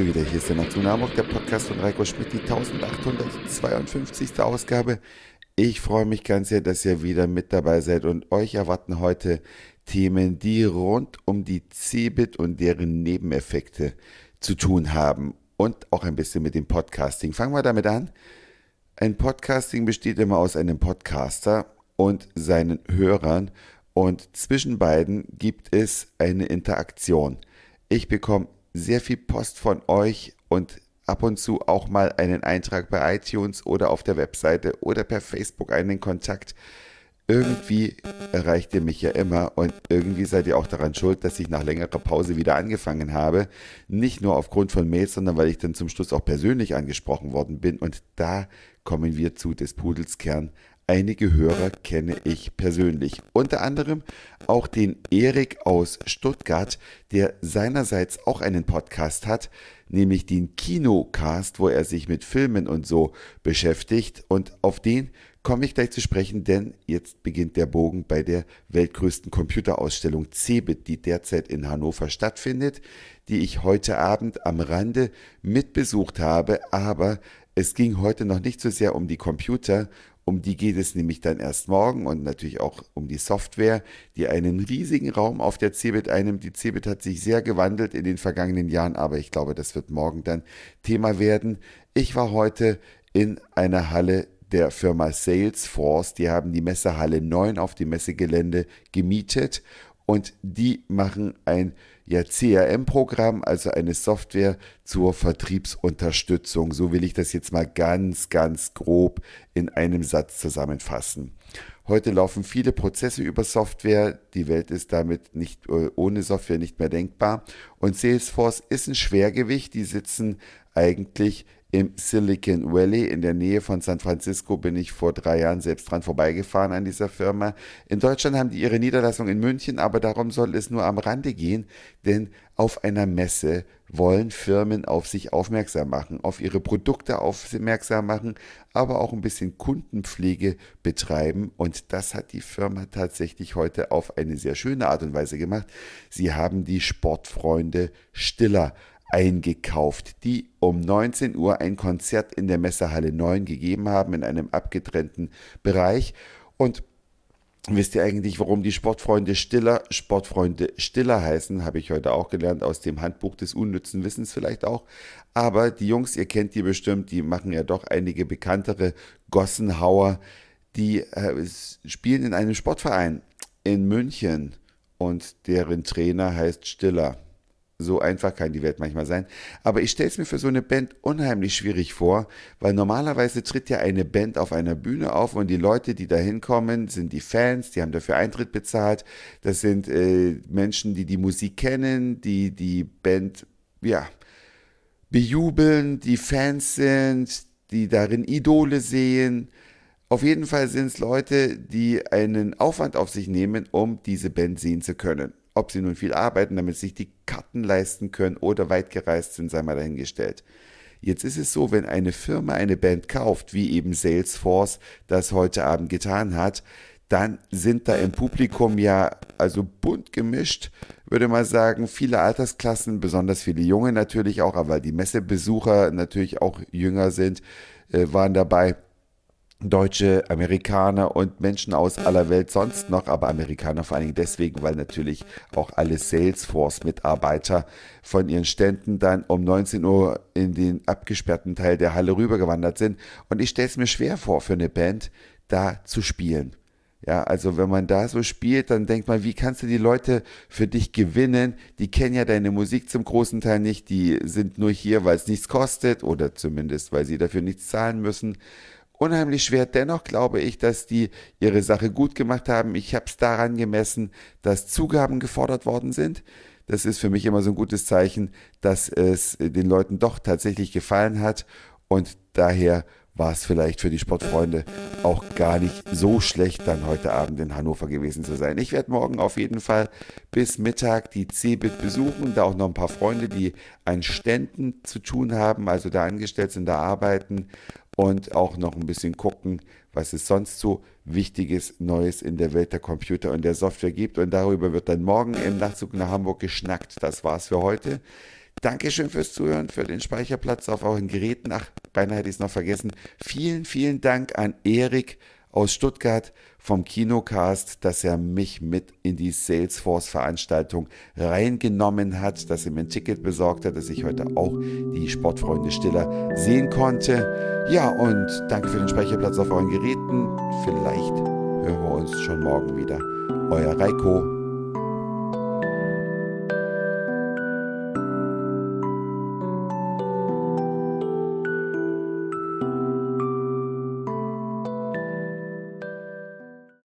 wir wieder. Hier ist der Hamburg, der Podcast von Reiko Schmidt, die 1852. Ausgabe. Ich freue mich ganz sehr, dass ihr wieder mit dabei seid und euch erwarten heute Themen, die rund um die Cebit und deren Nebeneffekte zu tun haben und auch ein bisschen mit dem Podcasting. Fangen wir damit an. Ein Podcasting besteht immer aus einem Podcaster und seinen Hörern und zwischen beiden gibt es eine Interaktion. Ich bekomme sehr viel Post von euch und ab und zu auch mal einen Eintrag bei iTunes oder auf der Webseite oder per Facebook einen Kontakt. Irgendwie erreicht ihr mich ja immer und irgendwie seid ihr auch daran schuld, dass ich nach längerer Pause wieder angefangen habe. Nicht nur aufgrund von Mails, sondern weil ich dann zum Schluss auch persönlich angesprochen worden bin. Und da kommen wir zu des Pudels Kern. Einige Hörer kenne ich persönlich. Unter anderem auch den Erik aus Stuttgart, der seinerseits auch einen Podcast hat, nämlich den Kinocast, wo er sich mit Filmen und so beschäftigt. Und auf den komme ich gleich zu sprechen, denn jetzt beginnt der Bogen bei der weltgrößten Computerausstellung CeBIT, die derzeit in Hannover stattfindet, die ich heute Abend am Rande mitbesucht habe. Aber es ging heute noch nicht so sehr um die Computer um die geht es nämlich dann erst morgen und natürlich auch um die Software, die einen riesigen Raum auf der Cebit einnimmt. Die Cebit hat sich sehr gewandelt in den vergangenen Jahren, aber ich glaube, das wird morgen dann Thema werden. Ich war heute in einer Halle der Firma Salesforce. Die haben die Messehalle 9 auf dem Messegelände gemietet und die machen ein ja, CRM-Programm, also eine Software zur Vertriebsunterstützung. So will ich das jetzt mal ganz, ganz grob in einem Satz zusammenfassen. Heute laufen viele Prozesse über Software. Die Welt ist damit nicht äh, ohne Software nicht mehr denkbar. Und Salesforce ist ein Schwergewicht. Die sitzen eigentlich im Silicon Valley in der Nähe von San Francisco bin ich vor drei Jahren selbst dran vorbeigefahren an dieser Firma. In Deutschland haben die ihre Niederlassung in München, aber darum soll es nur am Rande gehen, denn auf einer Messe wollen Firmen auf sich aufmerksam machen, auf ihre Produkte aufmerksam machen, aber auch ein bisschen Kundenpflege betreiben. Und das hat die Firma tatsächlich heute auf eine sehr schöne Art und Weise gemacht. Sie haben die Sportfreunde Stiller eingekauft, die um 19 Uhr ein Konzert in der Messehalle 9 gegeben haben, in einem abgetrennten Bereich. Und Wisst ihr eigentlich, warum die Sportfreunde Stiller Sportfreunde Stiller heißen? Habe ich heute auch gelernt aus dem Handbuch des unnützen Wissens vielleicht auch. Aber die Jungs, ihr kennt die bestimmt, die machen ja doch einige bekanntere Gossenhauer. Die äh, spielen in einem Sportverein in München und deren Trainer heißt Stiller. So einfach kann die Welt manchmal sein. Aber ich stelle es mir für so eine Band unheimlich schwierig vor, weil normalerweise tritt ja eine Band auf einer Bühne auf und die Leute, die da hinkommen, sind die Fans, die haben dafür Eintritt bezahlt. Das sind äh, Menschen, die die Musik kennen, die die Band, ja, bejubeln, die Fans sind, die darin Idole sehen. Auf jeden Fall sind es Leute, die einen Aufwand auf sich nehmen, um diese Band sehen zu können. Ob sie nun viel arbeiten, damit sich die Karten leisten können oder weit gereist sind, sei mal dahingestellt. Jetzt ist es so, wenn eine Firma eine Band kauft, wie eben Salesforce das heute Abend getan hat, dann sind da im Publikum ja also bunt gemischt, würde man sagen, viele Altersklassen, besonders viele Junge natürlich auch, aber die Messebesucher natürlich auch jünger sind, äh, waren dabei. Deutsche, Amerikaner und Menschen aus aller Welt sonst noch, aber Amerikaner vor allen Dingen deswegen, weil natürlich auch alle Salesforce-Mitarbeiter von ihren Ständen dann um 19 Uhr in den abgesperrten Teil der Halle rübergewandert sind. Und ich stelle es mir schwer vor, für eine Band da zu spielen. Ja, also wenn man da so spielt, dann denkt man, wie kannst du die Leute für dich gewinnen? Die kennen ja deine Musik zum großen Teil nicht, die sind nur hier, weil es nichts kostet oder zumindest, weil sie dafür nichts zahlen müssen unheimlich schwer. Dennoch glaube ich, dass die ihre Sache gut gemacht haben. Ich habe es daran gemessen, dass Zugaben gefordert worden sind. Das ist für mich immer so ein gutes Zeichen, dass es den Leuten doch tatsächlich gefallen hat. Und daher war es vielleicht für die Sportfreunde auch gar nicht so schlecht, dann heute Abend in Hannover gewesen zu sein. Ich werde morgen auf jeden Fall bis Mittag die CeBIT besuchen, da auch noch ein paar Freunde, die an Ständen zu tun haben, also da angestellt sind, da arbeiten und auch noch ein bisschen gucken, was es sonst so Wichtiges, Neues in der Welt der Computer und der Software gibt. Und darüber wird dann morgen im Nachzug nach Hamburg geschnackt. Das war's für heute. Dankeschön fürs Zuhören, für den Speicherplatz auf euren Geräten. Ach, beinahe hätte ich es noch vergessen. Vielen, vielen Dank an Erik aus Stuttgart vom Kinocast, dass er mich mit in die Salesforce-Veranstaltung reingenommen hat, dass er mir ein Ticket besorgt hat, dass ich heute auch die Sportfreunde Stiller sehen konnte. Ja, und danke für den Speicherplatz auf euren Geräten. Vielleicht hören wir uns schon morgen wieder. Euer Reiko.